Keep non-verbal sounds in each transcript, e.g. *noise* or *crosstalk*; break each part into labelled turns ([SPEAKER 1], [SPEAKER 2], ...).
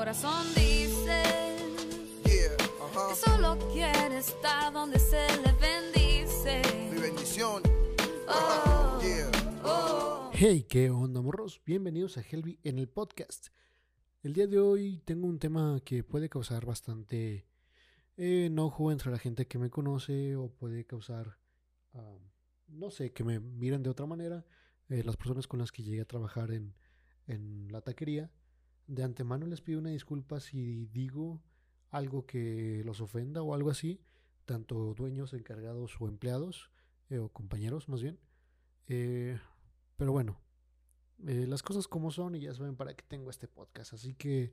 [SPEAKER 1] corazón dice
[SPEAKER 2] Yeah, ajá.
[SPEAKER 1] que solo quiere estar donde se le bendice.
[SPEAKER 2] Mi bendición.
[SPEAKER 1] Oh,
[SPEAKER 2] Yeah.
[SPEAKER 1] oh.
[SPEAKER 3] Hey, ¿qué onda, morros? Bienvenidos a Helvi en el podcast. El día de hoy tengo un tema que puede causar bastante eh, enojo entre la gente que me conoce o puede causar, ah, no sé, que me miren de otra manera. eh, las personas con las que llegué a trabajar en, en la taquería. De antemano les pido una disculpa si digo algo que los ofenda o algo así, tanto dueños, encargados o empleados, eh, o compañeros más bien. Eh, pero bueno, eh, las cosas como son y ya saben para qué tengo este podcast. Así que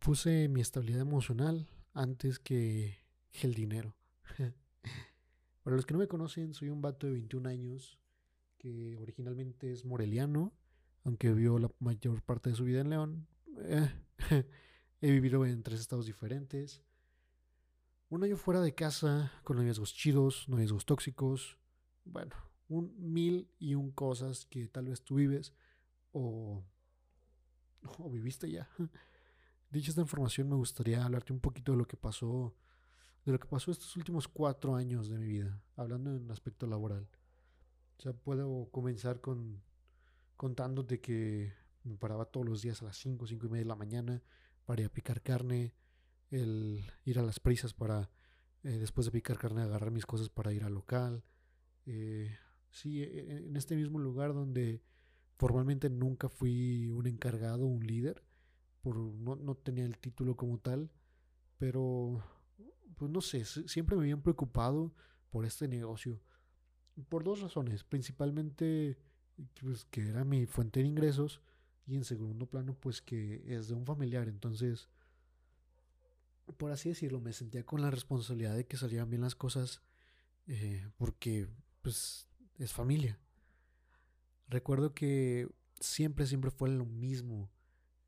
[SPEAKER 3] puse mi estabilidad emocional antes que el dinero. *laughs* para los que no me conocen, soy un vato de 21 años que originalmente es moreliano, aunque vivió la mayor parte de su vida en León. Eh, *laughs* he vivido en tres estados diferentes. Un año fuera de casa, con noviazgos chidos, noviazgos tóxicos. Bueno, un mil y un cosas que tal vez tú vives o, o viviste ya. *laughs* Dicha esta información, me gustaría hablarte un poquito de lo que pasó, de lo que pasó estos últimos cuatro años de mi vida, hablando en aspecto laboral. O sea, puedo comenzar con contándote que me paraba todos los días a las 5, 5 y media de la mañana para ir a picar carne, el ir a las prisas para, eh, después de picar carne, agarrar mis cosas para ir al local. Eh, sí, e- en este mismo lugar donde formalmente nunca fui un encargado, un líder, por, no, no tenía el título como tal, pero pues no sé, si- siempre me habían preocupado por este negocio. Por dos razones, principalmente pues, que era mi fuente de ingresos y en segundo plano pues que es de un familiar, entonces por así decirlo, me sentía con la responsabilidad de que salieran bien las cosas eh, porque pues es familia. Recuerdo que siempre, siempre fue lo mismo.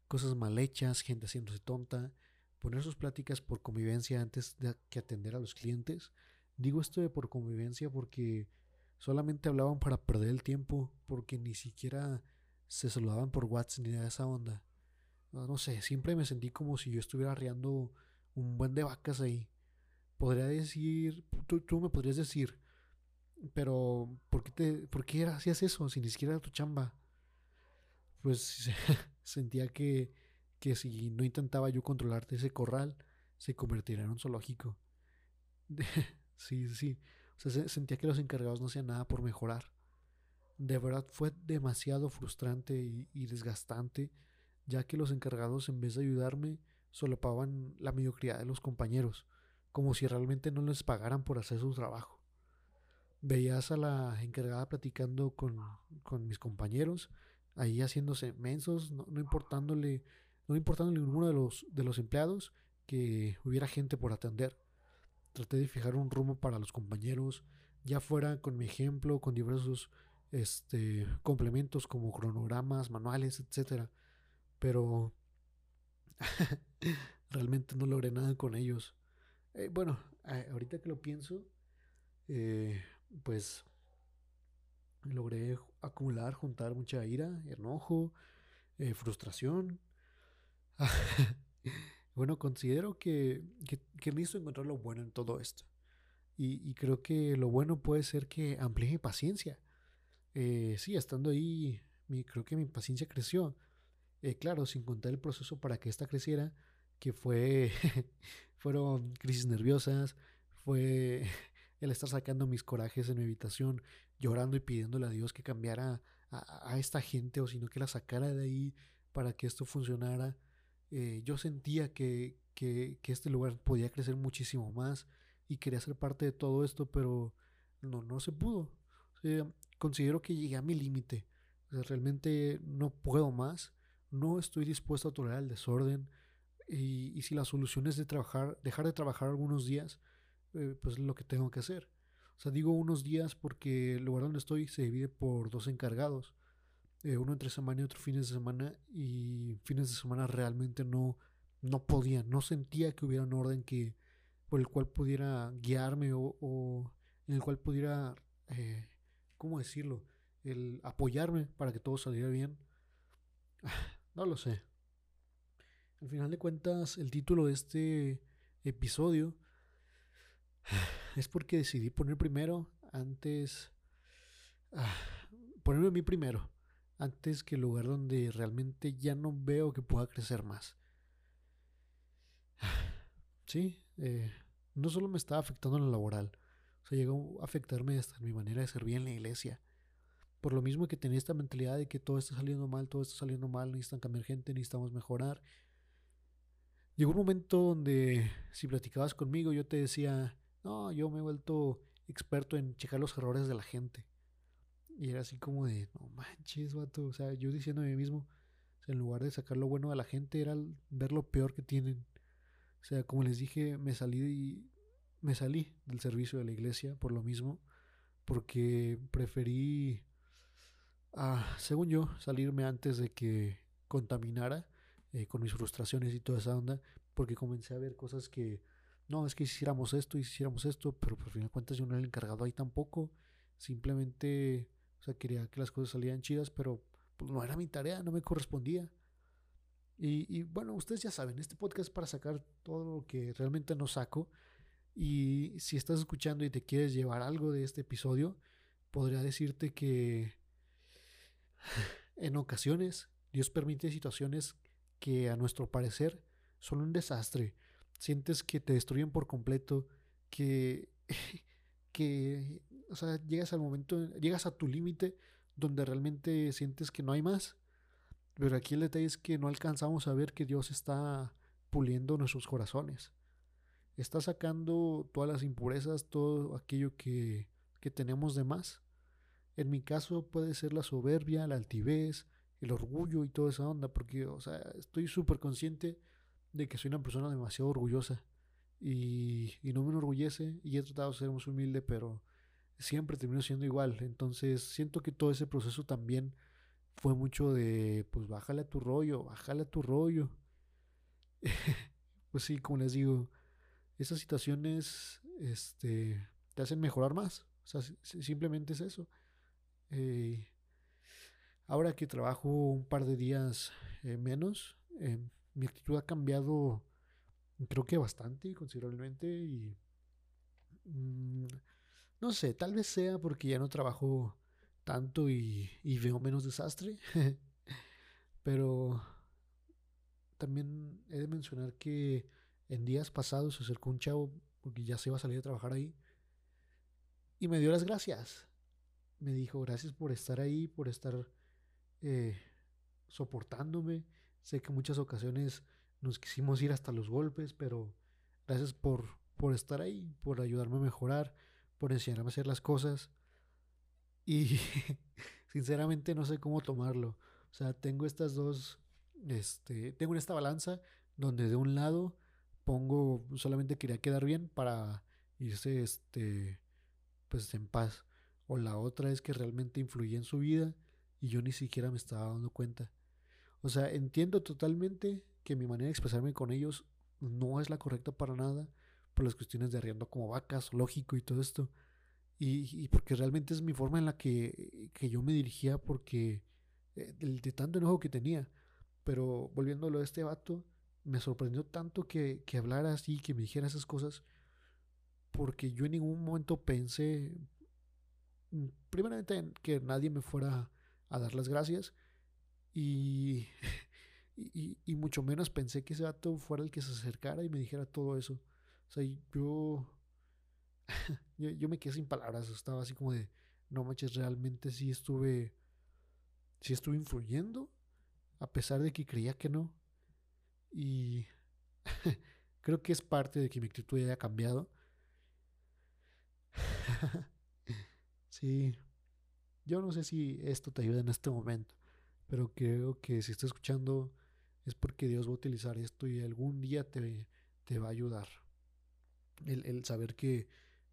[SPEAKER 3] Cosas mal hechas, gente haciéndose tonta, poner sus pláticas por convivencia antes de que atender a los clientes. Digo esto de por convivencia porque solamente hablaban para perder el tiempo, porque ni siquiera se saludaban por WhatsApp ni de esa onda. No, sé, siempre me sentí como si yo estuviera arriando un buen de vacas ahí. Podría decir, tú, tú me podrías decir, pero ¿por qué, te, por qué hacías eso si ni siquiera era tu chamba? Pues *laughs* sentía que, que si no intentaba yo controlarte ese corral, se convertiría en un zoológico. *laughs* sí, sí. Se- sentía que los encargados no hacían nada por mejorar. De verdad fue demasiado frustrante y, y desgastante, ya que los encargados en vez de ayudarme, solapaban la mediocridad de los compañeros, como si realmente no les pagaran por hacer su trabajo. Veías a la encargada platicando con, con mis compañeros, ahí haciéndose mensos, no, no importándole, no importándole ninguno de los, de los empleados que hubiera gente por atender. Traté de fijar un rumbo para los compañeros, ya fuera con mi ejemplo, con diversos este, complementos como cronogramas, manuales, etcétera. Pero *laughs* realmente no logré nada con ellos. Eh, bueno, ahorita que lo pienso, eh, pues logré acumular, juntar mucha ira, enojo, eh, frustración. *laughs* bueno, considero que, que, que encontrar lo bueno en todo esto. Y, y creo que lo bueno puede ser que amplíe mi paciencia. Eh, sí, estando ahí, mi, creo que mi paciencia creció. Eh, claro, sin contar el proceso para que esta creciera, que fue, *laughs* fueron crisis nerviosas, fue *laughs* el estar sacando mis corajes en mi habitación, llorando y pidiéndole a Dios que cambiara a, a esta gente o sino que la sacara de ahí para que esto funcionara. Eh, yo sentía que, que, este lugar podía crecer muchísimo más y quería ser parte de todo esto, pero no, no se pudo. O sea, considero que llegué a mi límite. Realmente no puedo más. No estoy dispuesto a tolerar el desorden. Y, y si la solución es de trabajar, dejar de trabajar algunos días, eh, pues es lo que tengo que hacer. O sea, digo unos días porque el lugar donde estoy se divide por dos encargados. Eh, uno entre semana y otro fines de semana. Y fines de semana realmente no, no podía, no sentía que hubiera un orden que, por el cual pudiera guiarme o, en el cual pudiera, eh, ¿cómo decirlo? El apoyarme para que todo saliera bien. *sighs* No lo sé. al final de cuentas, el título de este episodio *sighs* es porque decidí poner primero antes... *sighs* ponerme a mí primero antes que el lugar donde realmente ya no veo que pueda crecer más. *sighs* Sí, eh, no solo me estaba afectando en lo laboral, o sea, llegó a afectarme hasta mi manera de servir en la iglesia. Por lo mismo que tenía esta mentalidad de que todo está saliendo mal, todo está saliendo mal, necesitan cambiar gente, necesitamos mejorar. Llegó un momento donde si platicabas conmigo yo te decía, no, yo me he vuelto experto en checar los errores de la gente. Y era así como de, no manches, vato. O sea, yo diciendo a mí mismo, en lugar de sacar lo bueno de la gente, era ver lo peor que tienen. O sea, como les dije, me salí y me salí del servicio de la iglesia por lo mismo, porque preferí, ah, según yo, salirme antes de que contaminara eh, con mis frustraciones y toda esa onda, porque comencé a ver cosas que, no, es que hiciéramos esto, hiciéramos esto, pero por fin de cuentas yo no era el encargado ahí tampoco, simplemente o sea, quería que las cosas salieran chidas, pero pues, no era mi tarea, no me correspondía. Y, y, bueno, ustedes ya saben, este podcast es para sacar todo lo que realmente no saco. Y si estás escuchando y te quieres llevar algo de este episodio, podría decirte que en ocasiones Dios permite situaciones que a nuestro parecer son un desastre. Sientes que te destruyen por completo, que, *laughs* que o sea, llegas al momento, llegas a tu límite donde realmente sientes que no hay más. Pero aquí el detalle es que no alcanzamos a ver que Dios está puliendo nuestros corazones. Está sacando todas las impurezas, todo aquello que, que tenemos de más. En mi caso puede ser la soberbia, la altivez, el orgullo y toda esa onda, porque, o sea, estoy súper consciente de que soy una persona demasiado orgullosa y, y no me enorgullece y he tratado de ser más humilde, pero siempre terminó siendo igual. Entonces siento que todo ese proceso también fue mucho de, pues bájale a tu rollo, bájale a tu rollo. *laughs* pues sí, como les digo, esas situaciones este, te hacen mejorar más. O sea, simplemente es eso. Eh, ahora que trabajo un par de días eh, menos, eh, mi actitud ha cambiado creo que bastante, considerablemente. Y mm, no sé, tal vez sea porque ya no trabajo tanto y, veo menos desastre. *laughs* Pero también he de mencionar que en días pasados se acercó un chavo porque ya se iba a salir a trabajar ahí y me dio las gracias. Me dijo gracias por estar ahí, por estar eh, soportándome. Sé que en muchas ocasiones nos quisimos ir hasta los golpes, pero gracias por, por estar ahí, por ayudarme a mejorar por enseñarme a hacer las cosas. Y *laughs* sinceramente no sé cómo tomarlo. O sea, tengo estas dos, este, tengo esta balanza donde de un lado pongo solamente quería quedar bien para irse, este, pues en paz. O la otra es que realmente influye en su vida y yo ni siquiera me estaba dando cuenta. O sea, entiendo totalmente que mi manera de expresarme con ellos no es la correcta para nada por las cuestiones de arriendo como vacas, lógico y todo esto. Y, porque realmente es mi forma en la que, yo me dirigía porque eh, de, tanto enojo que tenía. Pero volviéndolo a este vato, me sorprendió tanto que, que hablara así, que me dijera esas cosas, porque yo en ningún momento pensé, mm, primeramente, que nadie me fuera a dar las gracias *laughs* y, y, y, mucho menos pensé que ese vato fuera el que se acercara y me dijera todo eso. O sea, *laughs* yo, yo, me quedé sin palabras, estaba así como de, no manches, realmente sí estuve, sí estuve influyendo, a pesar de que creía que no. Y *laughs* creo que es parte de que mi actitud haya cambiado. *laughs* sí, yo no sé si esto te ayuda en este momento, pero creo que si estás escuchando es porque Dios va a utilizar esto y algún día te, te va a ayudar. El, saber que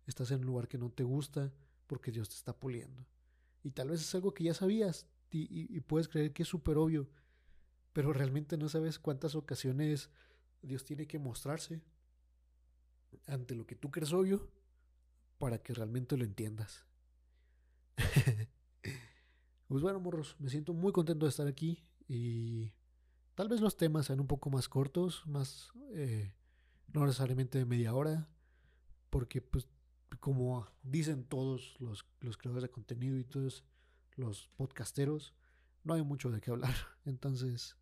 [SPEAKER 3] estás en un lugar que no te gusta porque Dios te está puliendo. Y tal vez es algo que ya sabías y, puedes creer que es súper obvio, pero realmente no sabes cuántas ocasiones Dios tiene que mostrarse ante lo que tú crees obvio para que realmente lo entiendas. *laughs* pues bueno, morros, me siento muy contento de estar aquí y tal vez los temas sean un poco más cortos, más eh, no necesariamente de media hora, porque pues como dicen todos los, los creadores de contenido y todos los podcasteros, no hay mucho de qué hablar. *laughs* Entonces,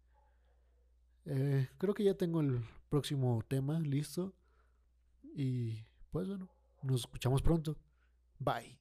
[SPEAKER 3] eh, creo que ya tengo el próximo tema listo. Y pues bueno, nos escuchamos pronto. Bye.